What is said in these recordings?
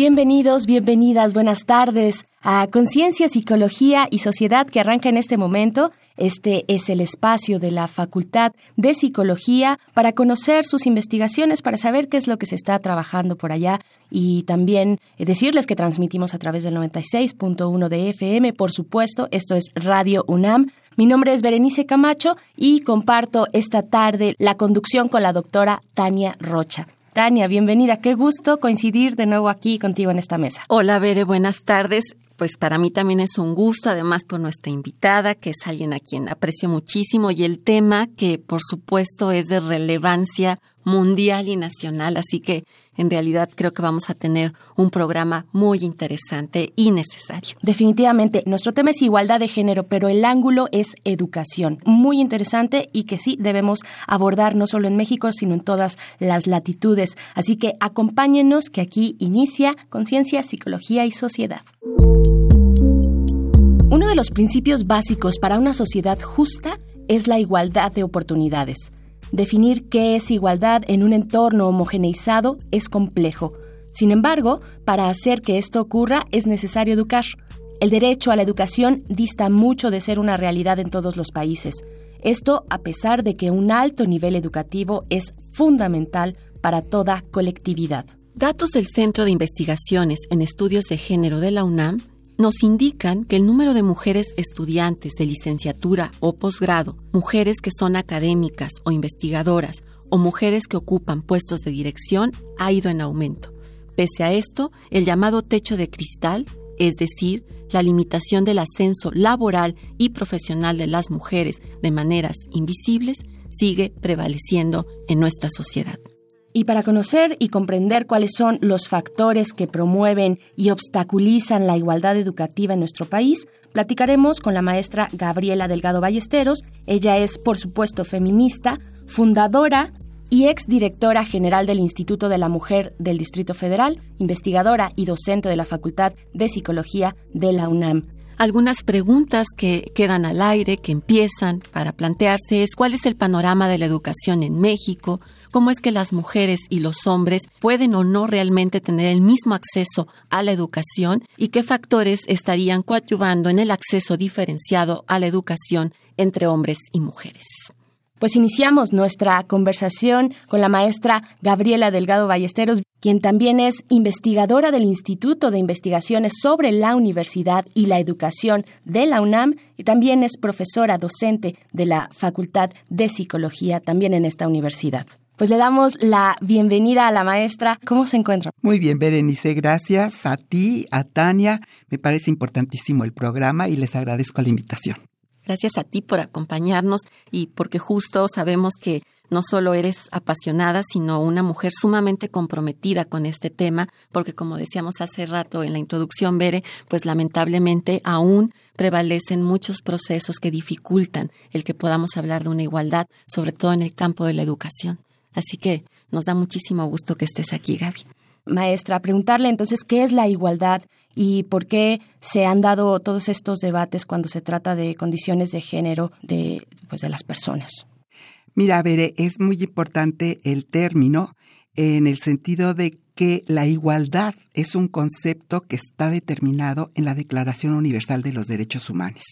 Bienvenidos, bienvenidas, buenas tardes a Conciencia, Psicología y Sociedad que arranca en este momento. Este es el espacio de la Facultad de Psicología para conocer sus investigaciones, para saber qué es lo que se está trabajando por allá y también eh, decirles que transmitimos a través del 96.1 de FM, por supuesto, esto es Radio UNAM. Mi nombre es Berenice Camacho y comparto esta tarde la conducción con la doctora Tania Rocha. Tania, bienvenida. Qué gusto coincidir de nuevo aquí contigo en esta mesa. Hola, Bere, buenas tardes. Pues para mí también es un gusto, además por nuestra invitada, que es alguien a quien aprecio muchísimo, y el tema que por supuesto es de relevancia mundial y nacional, así que en realidad creo que vamos a tener un programa muy interesante y necesario. Definitivamente, nuestro tema es igualdad de género, pero el ángulo es educación, muy interesante y que sí debemos abordar no solo en México, sino en todas las latitudes. Así que acompáñenos que aquí inicia Conciencia, Psicología y Sociedad. Uno de los principios básicos para una sociedad justa es la igualdad de oportunidades. Definir qué es igualdad en un entorno homogeneizado es complejo. Sin embargo, para hacer que esto ocurra es necesario educar. El derecho a la educación dista mucho de ser una realidad en todos los países. Esto a pesar de que un alto nivel educativo es fundamental para toda colectividad. Datos del Centro de Investigaciones en Estudios de Género de la UNAM nos indican que el número de mujeres estudiantes de licenciatura o posgrado, mujeres que son académicas o investigadoras o mujeres que ocupan puestos de dirección ha ido en aumento. Pese a esto, el llamado techo de cristal, es decir, la limitación del ascenso laboral y profesional de las mujeres de maneras invisibles, sigue prevaleciendo en nuestra sociedad. Y para conocer y comprender cuáles son los factores que promueven y obstaculizan la igualdad educativa en nuestro país, platicaremos con la maestra Gabriela Delgado Ballesteros. Ella es, por supuesto, feminista, fundadora y exdirectora general del Instituto de la Mujer del Distrito Federal, investigadora y docente de la Facultad de Psicología de la UNAM. Algunas preguntas que quedan al aire, que empiezan para plantearse es cuál es el panorama de la educación en México, cómo es que las mujeres y los hombres pueden o no realmente tener el mismo acceso a la educación y qué factores estarían coadyuvando en el acceso diferenciado a la educación entre hombres y mujeres. Pues iniciamos nuestra conversación con la maestra Gabriela Delgado Ballesteros, quien también es investigadora del Instituto de Investigaciones sobre la Universidad y la Educación de la UNAM y también es profesora docente de la Facultad de Psicología también en esta universidad. Pues le damos la bienvenida a la maestra. ¿Cómo se encuentra? Muy bien, Berenice, gracias a ti, a Tania. Me parece importantísimo el programa y les agradezco la invitación. Gracias a ti por acompañarnos y porque justo sabemos que no solo eres apasionada, sino una mujer sumamente comprometida con este tema, porque como decíamos hace rato en la introducción, Bere, pues lamentablemente aún prevalecen muchos procesos que dificultan el que podamos hablar de una igualdad, sobre todo en el campo de la educación. Así que nos da muchísimo gusto que estés aquí, Gaby. Maestra, preguntarle entonces qué es la igualdad y por qué se han dado todos estos debates cuando se trata de condiciones de género de, pues, de las personas. Mira, Bere, es muy importante el término en el sentido de que la igualdad es un concepto que está determinado en la Declaración Universal de los Derechos Humanos.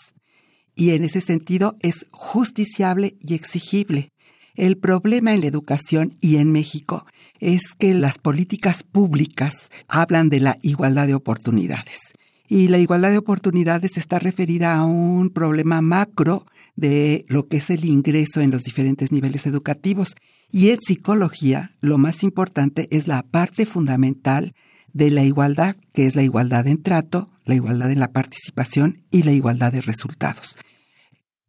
Y en ese sentido es justiciable y exigible. El problema en la educación y en México es que las políticas públicas hablan de la igualdad de oportunidades. Y la igualdad de oportunidades está referida a un problema macro de lo que es el ingreso en los diferentes niveles educativos. Y en psicología, lo más importante es la parte fundamental de la igualdad, que es la igualdad en trato, la igualdad en la participación y la igualdad de resultados.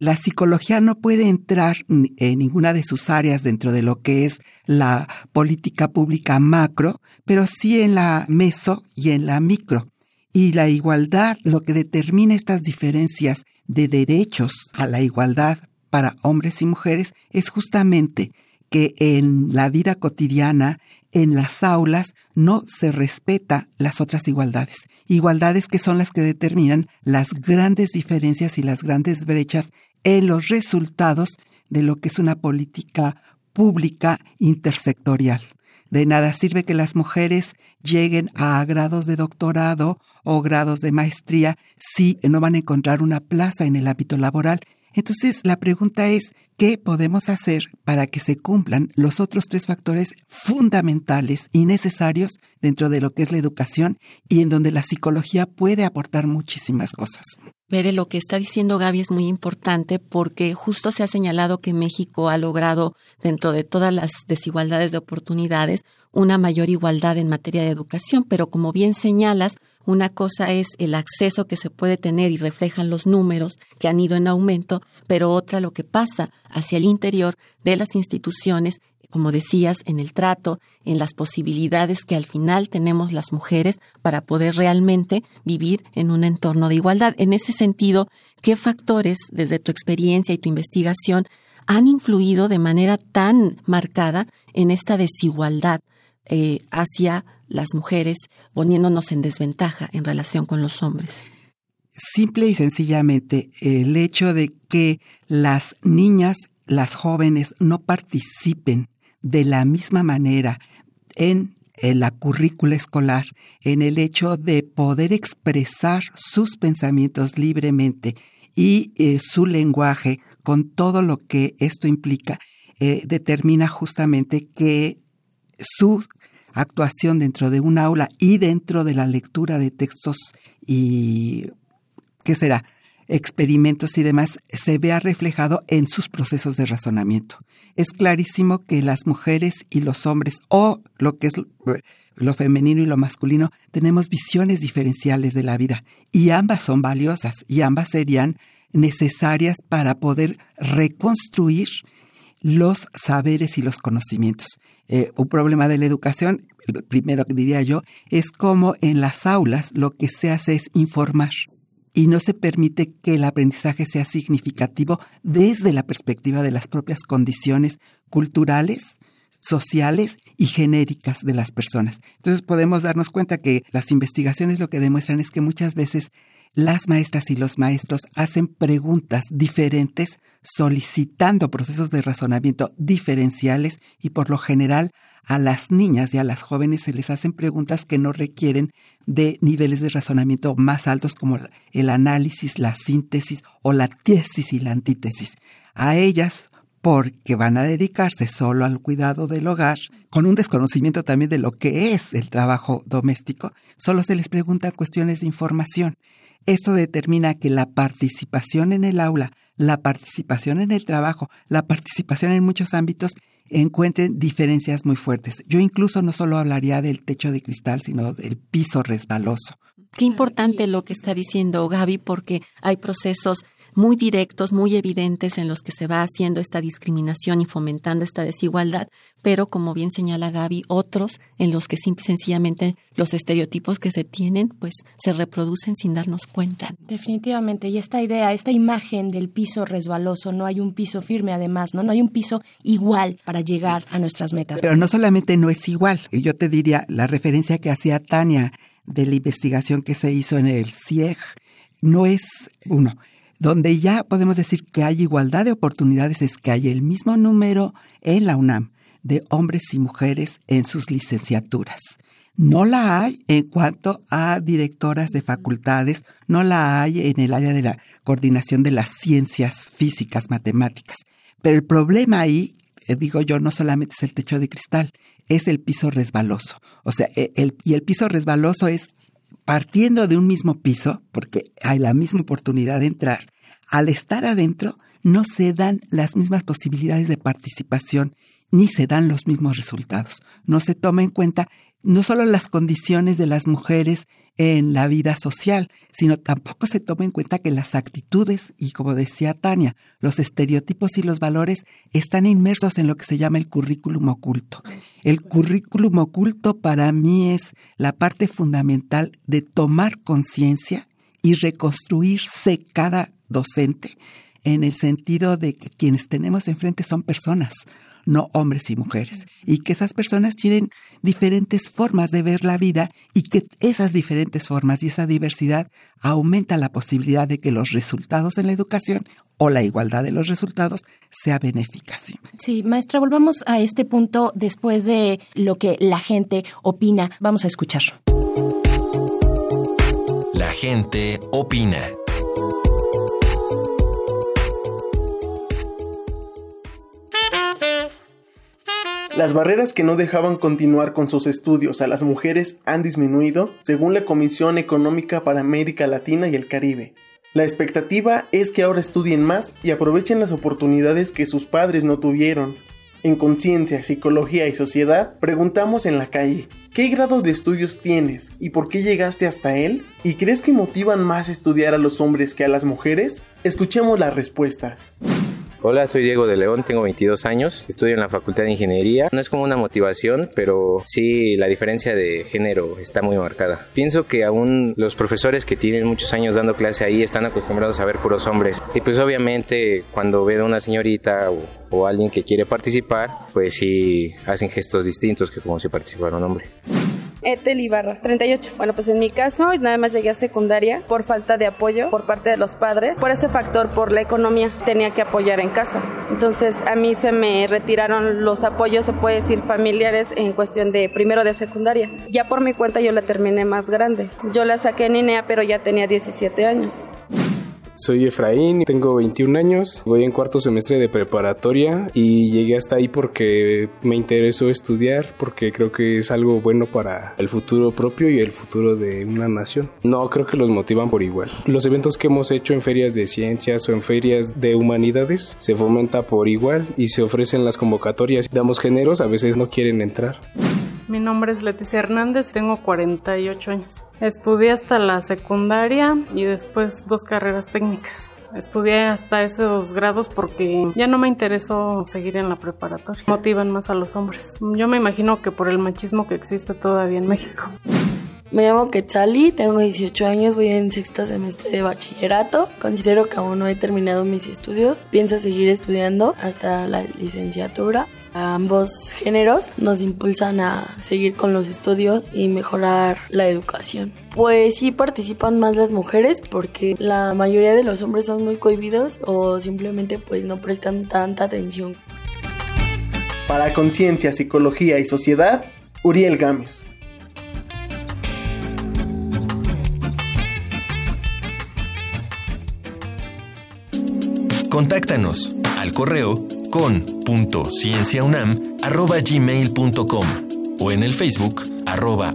La psicología no puede entrar en ninguna de sus áreas dentro de lo que es la política pública macro, pero sí en la meso y en la micro. Y la igualdad, lo que determina estas diferencias de derechos a la igualdad para hombres y mujeres es justamente que en la vida cotidiana, en las aulas, no se respeta las otras igualdades. Igualdades que son las que determinan las grandes diferencias y las grandes brechas en los resultados de lo que es una política pública intersectorial. De nada sirve que las mujeres lleguen a grados de doctorado o grados de maestría si no van a encontrar una plaza en el ámbito laboral. Entonces, la pregunta es, ¿qué podemos hacer para que se cumplan los otros tres factores fundamentales y necesarios dentro de lo que es la educación y en donde la psicología puede aportar muchísimas cosas? Mire, lo que está diciendo Gaby es muy importante porque justo se ha señalado que México ha logrado, dentro de todas las desigualdades de oportunidades, una mayor igualdad en materia de educación, pero como bien señalas, una cosa es el acceso que se puede tener y reflejan los números que han ido en aumento, pero otra lo que pasa hacia el interior de las instituciones como decías, en el trato, en las posibilidades que al final tenemos las mujeres para poder realmente vivir en un entorno de igualdad. En ese sentido, ¿qué factores, desde tu experiencia y tu investigación, han influido de manera tan marcada en esta desigualdad eh, hacia las mujeres, poniéndonos en desventaja en relación con los hombres? Simple y sencillamente el hecho de que las niñas, las jóvenes no participen de la misma manera en, la currícula escolar, en el hecho de poder expresar sus pensamientos libremente y eh, su lenguaje con todo lo que esto implica, eh, determina justamente que su actuación dentro de un aula y dentro de la lectura de textos y, ¿qué será? experimentos y demás se vea reflejado en sus procesos de razonamiento. Es clarísimo que las mujeres y los hombres, o lo que es lo femenino y lo masculino, tenemos visiones diferenciales de la vida y ambas son valiosas y ambas serían necesarias para poder reconstruir los saberes y los conocimientos. Eh, un problema de la educación, primero diría yo, es como en las aulas lo que se hace es informar y no se permite que el aprendizaje sea significativo desde la perspectiva de las propias condiciones culturales, sociales y genéricas de las personas. Entonces podemos darnos cuenta que las investigaciones lo que demuestran es que muchas veces las maestras y los maestros hacen preguntas diferentes solicitando procesos de razonamiento diferenciales y por lo general a las niñas y a las jóvenes se les hacen preguntas que no requieren de niveles de razonamiento más altos como el análisis, la síntesis o la tesis y la antítesis. A ellas, porque van a dedicarse solo al cuidado del hogar, con un desconocimiento también de lo que es el trabajo doméstico, solo se les preguntan cuestiones de información. Esto determina que la participación en el aula, la participación en el trabajo, la participación en muchos ámbitos encuentren diferencias muy fuertes. Yo incluso no solo hablaría del techo de cristal, sino del piso resbaloso. Qué importante lo que está diciendo Gaby, porque hay procesos muy directos, muy evidentes en los que se va haciendo esta discriminación y fomentando esta desigualdad, pero como bien señala Gaby, otros en los que simple sencillamente los estereotipos que se tienen pues se reproducen sin darnos cuenta. Definitivamente, y esta idea, esta imagen del piso resbaloso, no hay un piso firme además, ¿no? No hay un piso igual para llegar a nuestras metas. Pero no solamente no es igual, yo te diría la referencia que hacía Tania de la investigación que se hizo en el CIEG no es uno donde ya podemos decir que hay igualdad de oportunidades es que hay el mismo número en la UNAM de hombres y mujeres en sus licenciaturas. No la hay en cuanto a directoras de facultades, no la hay en el área de la coordinación de las ciencias físicas, matemáticas. Pero el problema ahí, eh, digo yo, no solamente es el techo de cristal, es el piso resbaloso. O sea, e, el, y el piso resbaloso es partiendo de un mismo piso, porque hay la misma oportunidad de entrar, al estar adentro no se dan las mismas posibilidades de participación ni se dan los mismos resultados. No se toma en cuenta no solo las condiciones de las mujeres en la vida social, sino tampoco se toma en cuenta que las actitudes y como decía Tania, los estereotipos y los valores están inmersos en lo que se llama el currículum oculto. El currículum oculto para mí es la parte fundamental de tomar conciencia y reconstruirse cada docente en el sentido de que quienes tenemos enfrente son personas, no hombres y mujeres, y que esas personas tienen diferentes formas de ver la vida y que esas diferentes formas y esa diversidad aumenta la posibilidad de que los resultados en la educación o la igualdad de los resultados sea benéfica. Sí. maestra, volvamos a este punto después de lo que la gente opina. Vamos a escuchar. La gente opina. Las barreras que no dejaban continuar con sus estudios a las mujeres han disminuido, según la Comisión Económica para América Latina y el Caribe. La expectativa es que ahora estudien más y aprovechen las oportunidades que sus padres no tuvieron. En Conciencia, Psicología y Sociedad preguntamos en la calle, ¿qué grado de estudios tienes y por qué llegaste hasta él? ¿Y crees que motivan más estudiar a los hombres que a las mujeres? Escuchemos las respuestas. Hola, soy Diego de León, tengo 22 años, estudio en la Facultad de Ingeniería. No es como una motivación, pero sí la diferencia de género está muy marcada. Pienso que aún los profesores que tienen muchos años dando clase ahí están acostumbrados a ver puros hombres. Y pues obviamente cuando ven a una señorita o, o alguien que quiere participar, pues sí hacen gestos distintos que como si participara un hombre. Etel Ibarra, 38. Bueno, pues en mi caso nada más llegué a secundaria por falta de apoyo por parte de los padres. Por ese factor, por la economía, tenía que apoyar en casa. Entonces a mí se me retiraron los apoyos, se puede decir, familiares en cuestión de primero de secundaria. Ya por mi cuenta yo la terminé más grande. Yo la saqué en INEA, pero ya tenía 17 años. Soy Efraín, tengo 21 años, voy en cuarto semestre de preparatoria y llegué hasta ahí porque me interesó estudiar, porque creo que es algo bueno para el futuro propio y el futuro de una nación. No creo que los motivan por igual. Los eventos que hemos hecho en ferias de ciencias o en ferias de humanidades se fomenta por igual y se ofrecen las convocatorias. Damos géneros, a veces no quieren entrar. Mi nombre es Leticia Hernández, tengo 48 años. Estudié hasta la secundaria y después dos carreras técnicas. Estudié hasta esos grados porque ya no me interesó seguir en la preparatoria. Motivan más a los hombres. Yo me imagino que por el machismo que existe todavía en México. Me llamo Quetzali, tengo 18 años, voy en sexto semestre de bachillerato. Considero que aún no he terminado mis estudios. Pienso seguir estudiando hasta la licenciatura ambos géneros nos impulsan a seguir con los estudios y mejorar la educación. Pues sí participan más las mujeres porque la mayoría de los hombres son muy cohibidos o simplemente pues no prestan tanta atención. Para Conciencia, Psicología y Sociedad, Uriel Gámez. Contáctanos al correo con.cienciaunam.gmail.com o en el Facebook arroba.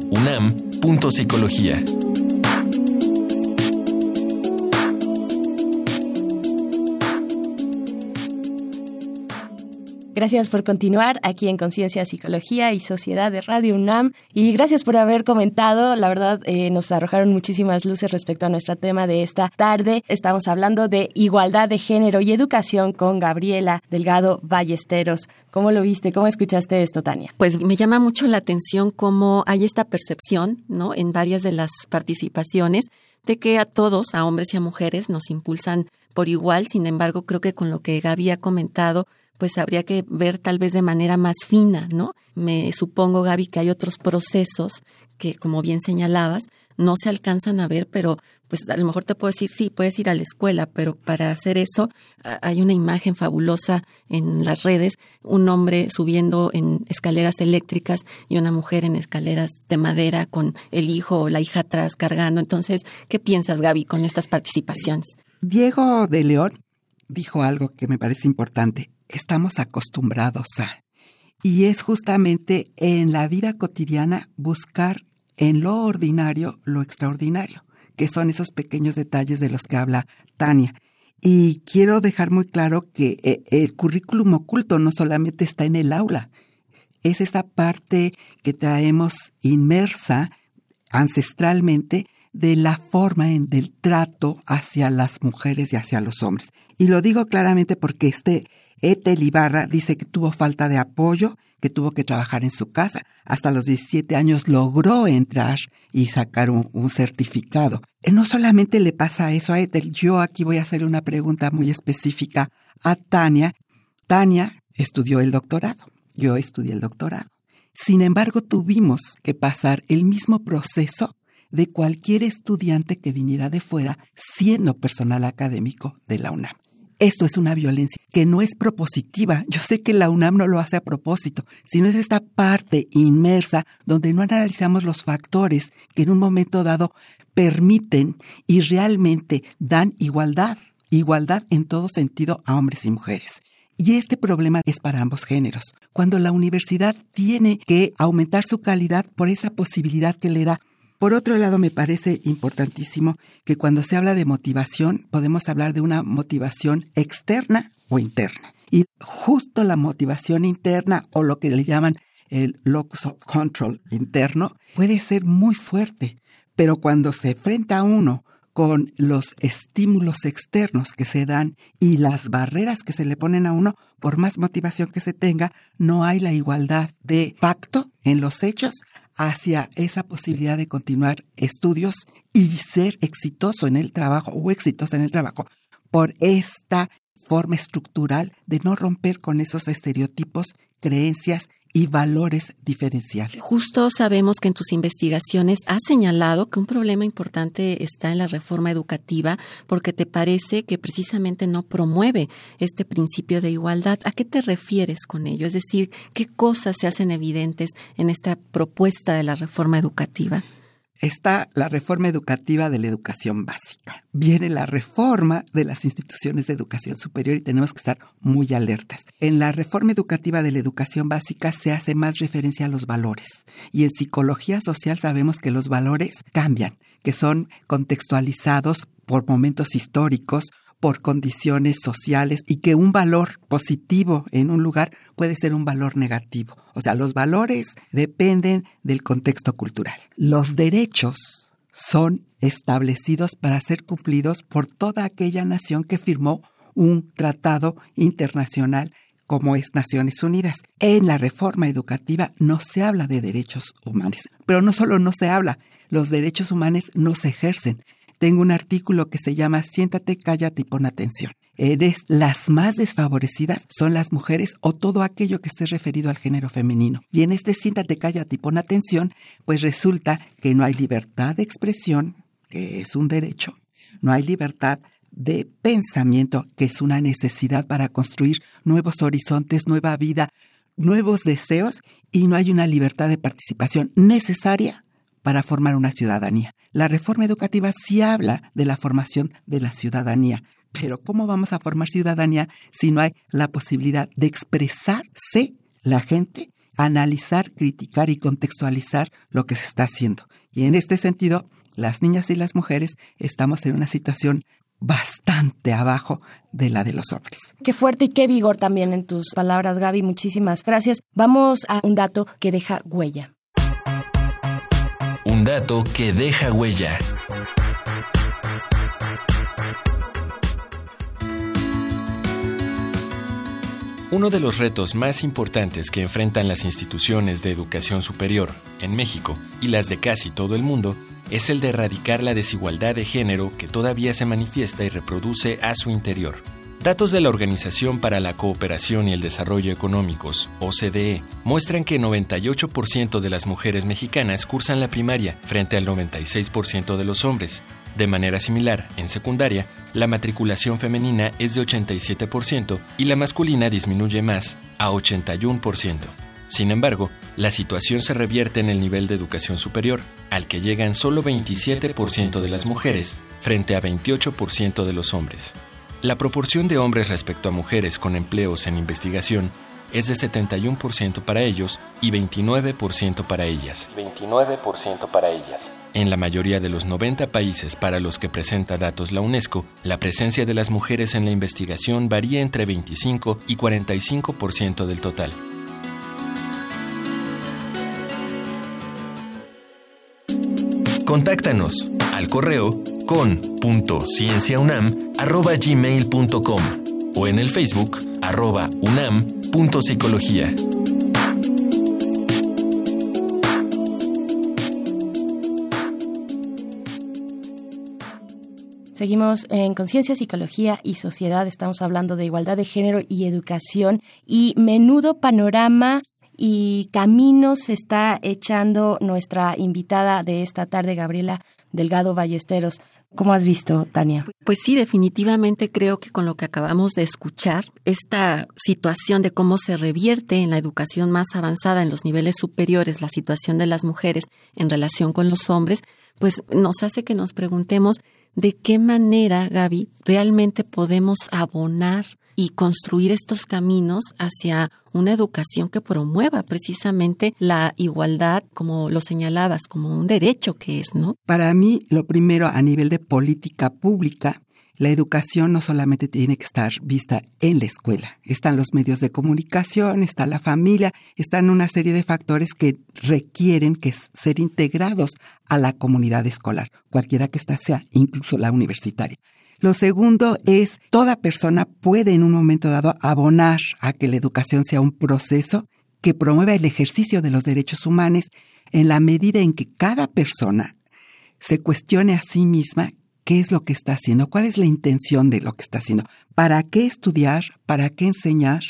Gracias por continuar aquí en Conciencia, Psicología y Sociedad de Radio UNAM y gracias por haber comentado. La verdad, eh, nos arrojaron muchísimas luces respecto a nuestro tema de esta tarde. Estamos hablando de igualdad de género y educación con Gabriela Delgado Ballesteros. ¿Cómo lo viste? ¿Cómo escuchaste esto, Tania? Pues me llama mucho la atención cómo hay esta percepción, ¿no? En varias de las participaciones de que a todos, a hombres y a mujeres, nos impulsan por igual. Sin embargo, creo que con lo que Gaby ha comentado, pues habría que ver tal vez de manera más fina, ¿no? Me supongo, Gaby, que hay otros procesos que, como bien señalabas, no se alcanzan a ver, pero pues a lo mejor te puedo decir, sí, puedes ir a la escuela, pero para hacer eso hay una imagen fabulosa en las redes, un hombre subiendo en escaleras eléctricas y una mujer en escaleras de madera con el hijo o la hija atrás cargando. Entonces, ¿qué piensas, Gaby, con estas participaciones? Diego de León dijo algo que me parece importante estamos acostumbrados a. Y es justamente en la vida cotidiana buscar en lo ordinario lo extraordinario, que son esos pequeños detalles de los que habla Tania. Y quiero dejar muy claro que eh, el currículum oculto no solamente está en el aula, es esa parte que traemos inmersa ancestralmente de la forma en, del trato hacia las mujeres y hacia los hombres. Y lo digo claramente porque este Etel Ibarra dice que tuvo falta de apoyo, que tuvo que trabajar en su casa. Hasta los 17 años logró entrar y sacar un, un certificado. Eh, no solamente le pasa eso a Etel, yo aquí voy a hacer una pregunta muy específica a Tania. Tania estudió el doctorado, yo estudié el doctorado. Sin embargo, tuvimos que pasar el mismo proceso de cualquier estudiante que viniera de fuera siendo personal académico de la UNAM. Esto es una violencia que no es propositiva. Yo sé que la UNAM no lo hace a propósito, sino es esta parte inmersa donde no analizamos los factores que en un momento dado permiten y realmente dan igualdad, igualdad en todo sentido a hombres y mujeres. Y este problema es para ambos géneros. Cuando la universidad tiene que aumentar su calidad por esa posibilidad que le da por otro lado, me parece importantísimo que cuando se habla de motivación, podemos hablar de una motivación externa o interna. Y justo la motivación interna o lo que le llaman el locus of control interno puede ser muy fuerte, pero cuando se enfrenta uno con los estímulos externos que se dan y las barreras que se le ponen a uno, por más motivación que se tenga, no hay la igualdad de pacto en los hechos hacia esa posibilidad de continuar estudios y ser exitoso en el trabajo o exitosa en el trabajo por esta forma estructural de no romper con esos estereotipos, creencias y valores diferenciales. Justo sabemos que en tus investigaciones has señalado que un problema importante está en la reforma educativa porque te parece que precisamente no promueve este principio de igualdad. ¿A qué te refieres con ello? Es decir, ¿qué cosas se hacen evidentes en esta propuesta de la reforma educativa? Está la reforma educativa de la educación básica. Viene la reforma de las instituciones de educación superior y tenemos que estar muy alertas. En la reforma educativa de la educación básica se hace más referencia a los valores. Y en psicología social sabemos que los valores cambian, que son contextualizados por momentos históricos por condiciones sociales y que un valor positivo en un lugar puede ser un valor negativo. O sea, los valores dependen del contexto cultural. Los derechos son establecidos para ser cumplidos por toda aquella nación que firmó un tratado internacional como es Naciones Unidas. En la reforma educativa no se habla de derechos humanos, pero no solo no se habla, los derechos humanos no se ejercen tengo un artículo que se llama Siéntate, cállate y pon atención. Eres las más desfavorecidas son las mujeres o todo aquello que esté referido al género femenino. Y en este siéntate, cállate y pon atención, pues resulta que no hay libertad de expresión, que es un derecho, no hay libertad de pensamiento, que es una necesidad para construir nuevos horizontes, nueva vida, nuevos deseos, y no hay una libertad de participación necesaria para formar una ciudadanía. La reforma educativa sí habla de la formación de la ciudadanía, pero ¿cómo vamos a formar ciudadanía si no hay la posibilidad de expresarse la gente, analizar, criticar y contextualizar lo que se está haciendo? Y en este sentido, las niñas y las mujeres estamos en una situación bastante abajo de la de los hombres. Qué fuerte y qué vigor también en tus palabras, Gaby. Muchísimas gracias. Vamos a un dato que deja huella. Dato que deja huella. Uno de los retos más importantes que enfrentan las instituciones de educación superior en México y las de casi todo el mundo es el de erradicar la desigualdad de género que todavía se manifiesta y reproduce a su interior. Datos de la Organización para la Cooperación y el Desarrollo Económicos, OCDE, muestran que 98% de las mujeres mexicanas cursan la primaria frente al 96% de los hombres. De manera similar, en secundaria, la matriculación femenina es de 87% y la masculina disminuye más, a 81%. Sin embargo, la situación se revierte en el nivel de educación superior, al que llegan solo 27% de las mujeres frente a 28% de los hombres. La proporción de hombres respecto a mujeres con empleos en investigación es de 71% para ellos y 29% para ellas. 29% para ellas. En la mayoría de los 90 países para los que presenta datos la UNESCO, la presencia de las mujeres en la investigación varía entre 25 y 45% del total. Contáctanos al correo con.cienciaunam.gmail.com o en el Facebook arroba unam.psicología. Seguimos en Conciencia, Psicología y Sociedad. Estamos hablando de igualdad de género y educación y menudo panorama y caminos está echando nuestra invitada de esta tarde, Gabriela Delgado Ballesteros. ¿Cómo has visto, Tania? Pues sí, definitivamente creo que con lo que acabamos de escuchar, esta situación de cómo se revierte en la educación más avanzada, en los niveles superiores, la situación de las mujeres en relación con los hombres, pues nos hace que nos preguntemos de qué manera, Gaby, realmente podemos abonar y construir estos caminos hacia una educación que promueva precisamente la igualdad, como lo señalabas, como un derecho que es, ¿no? Para mí, lo primero a nivel de política pública, la educación no solamente tiene que estar vista en la escuela, están los medios de comunicación, está la familia, están una serie de factores que requieren que ser integrados a la comunidad escolar, cualquiera que ésta sea, incluso la universitaria. Lo segundo es, toda persona puede en un momento dado abonar a que la educación sea un proceso que promueva el ejercicio de los derechos humanos en la medida en que cada persona se cuestione a sí misma qué es lo que está haciendo, cuál es la intención de lo que está haciendo, para qué estudiar, para qué enseñar.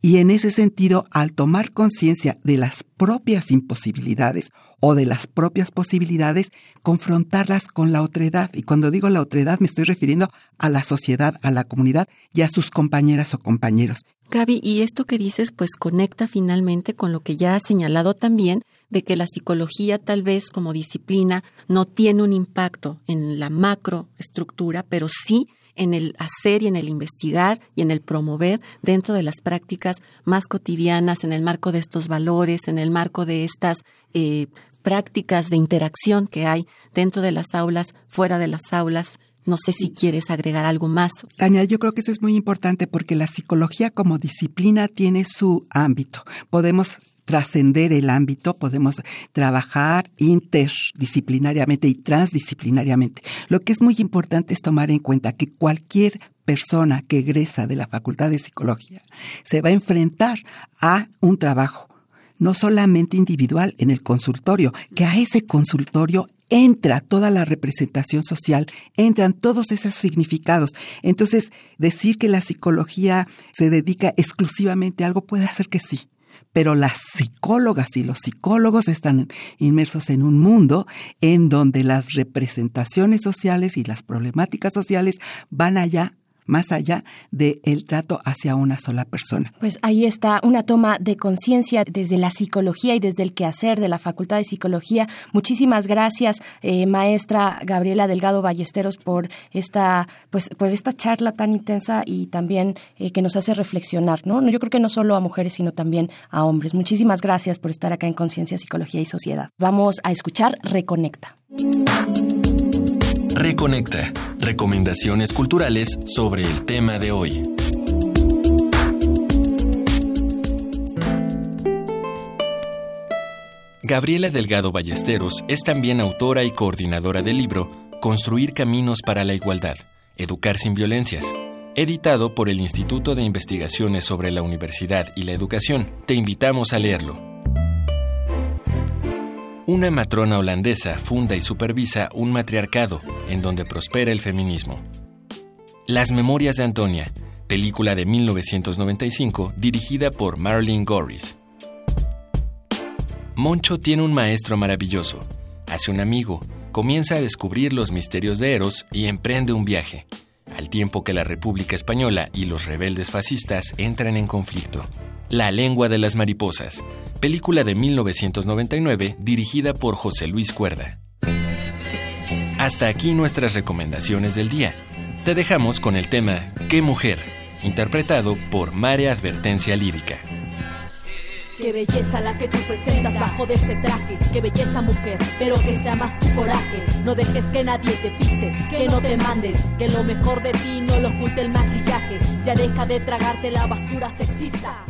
Y en ese sentido, al tomar conciencia de las propias imposibilidades o de las propias posibilidades, confrontarlas con la otredad. Y cuando digo la otredad me estoy refiriendo a la sociedad, a la comunidad y a sus compañeras o compañeros. Gaby, y esto que dices pues conecta finalmente con lo que ya has señalado también de que la psicología tal vez como disciplina no tiene un impacto en la macroestructura, pero sí en el hacer y en el investigar y en el promover dentro de las prácticas más cotidianas, en el marco de estos valores, en el marco de estas eh, prácticas de interacción que hay dentro de las aulas, fuera de las aulas. No sé si quieres agregar algo más. Tania, yo creo que eso es muy importante porque la psicología como disciplina tiene su ámbito. Podemos trascender el ámbito, podemos trabajar interdisciplinariamente y transdisciplinariamente. Lo que es muy importante es tomar en cuenta que cualquier persona que egresa de la Facultad de Psicología se va a enfrentar a un trabajo no solamente individual en el consultorio, que a ese consultorio entra toda la representación social, entran todos esos significados. Entonces, decir que la psicología se dedica exclusivamente a algo puede hacer que sí, pero las psicólogas y los psicólogos están inmersos en un mundo en donde las representaciones sociales y las problemáticas sociales van allá más allá del el trato hacia una sola persona. Pues ahí está una toma de conciencia desde la psicología y desde el quehacer de la Facultad de Psicología. Muchísimas gracias, eh, maestra Gabriela Delgado Ballesteros, por esta, pues, por esta charla tan intensa y también eh, que nos hace reflexionar, ¿no? Yo creo que no solo a mujeres, sino también a hombres. Muchísimas gracias por estar acá en Conciencia, Psicología y Sociedad. Vamos a escuchar Reconecta. Reconecta. Recomendaciones culturales sobre el tema de hoy. Gabriela Delgado Ballesteros es también autora y coordinadora del libro Construir Caminos para la Igualdad, Educar sin Violencias, editado por el Instituto de Investigaciones sobre la Universidad y la Educación. Te invitamos a leerlo. Una matrona holandesa funda y supervisa un matriarcado en donde prospera el feminismo. Las Memorias de Antonia, película de 1995 dirigida por Marilyn Goris. Moncho tiene un maestro maravilloso, hace un amigo, comienza a descubrir los misterios de Eros y emprende un viaje, al tiempo que la República Española y los rebeldes fascistas entran en conflicto. La lengua de las mariposas, película de 1999 dirigida por José Luis Cuerda. Hasta aquí nuestras recomendaciones del día. Te dejamos con el tema ¿Qué mujer? interpretado por Mare Advertencia Lírica. Qué belleza la que tú presentas bajo de ese traje. Qué belleza mujer, pero que sea más tu coraje. No dejes que nadie te pise, que no te manden. Que lo mejor de ti no lo oculte el maquillaje. Ya deja de tragarte la basura sexista.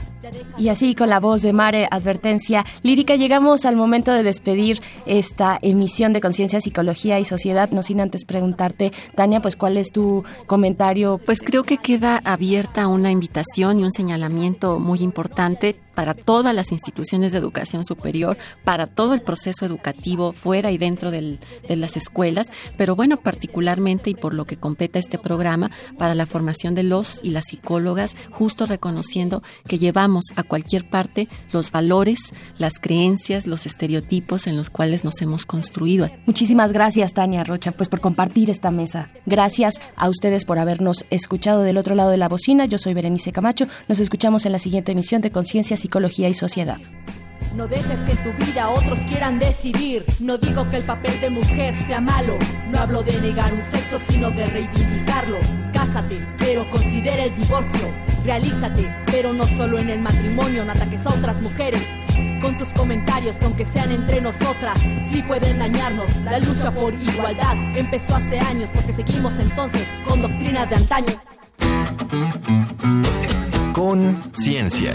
Y así con la voz de Mare Advertencia Lírica llegamos al momento de despedir esta emisión de Conciencia, Psicología y Sociedad. No sin antes preguntarte, Tania, pues cuál es tu comentario. Pues creo que queda abierta una invitación y un señalamiento muy importante para todas las instituciones de educación superior, para todo el proceso educativo fuera y dentro de las escuelas, pero bueno, particularmente y por lo que compete este programa, para la formación de los y las psicólogas, justo reconociendo que llevamos a cualquier parte los valores, las creencias, los estereotipos en los cuales nos hemos construido. Muchísimas gracias, Tania Rocha, pues por compartir esta mesa. Gracias a ustedes por habernos escuchado del otro lado de la bocina. Yo soy Berenice Camacho. Nos escuchamos en la siguiente emisión de Conciencias Psicología y Sociedad. No dejes que en tu vida otros quieran decidir. No digo que el papel de mujer sea malo. No hablo de negar un sexo, sino de reivindicarlo. Cásate, pero considera el divorcio. Realízate, pero no solo en el matrimonio. No ataques a otras mujeres. Con tus comentarios, con que sean entre nosotras, sí pueden dañarnos. La lucha por igualdad empezó hace años porque seguimos entonces con doctrinas de antaño. Con ciencia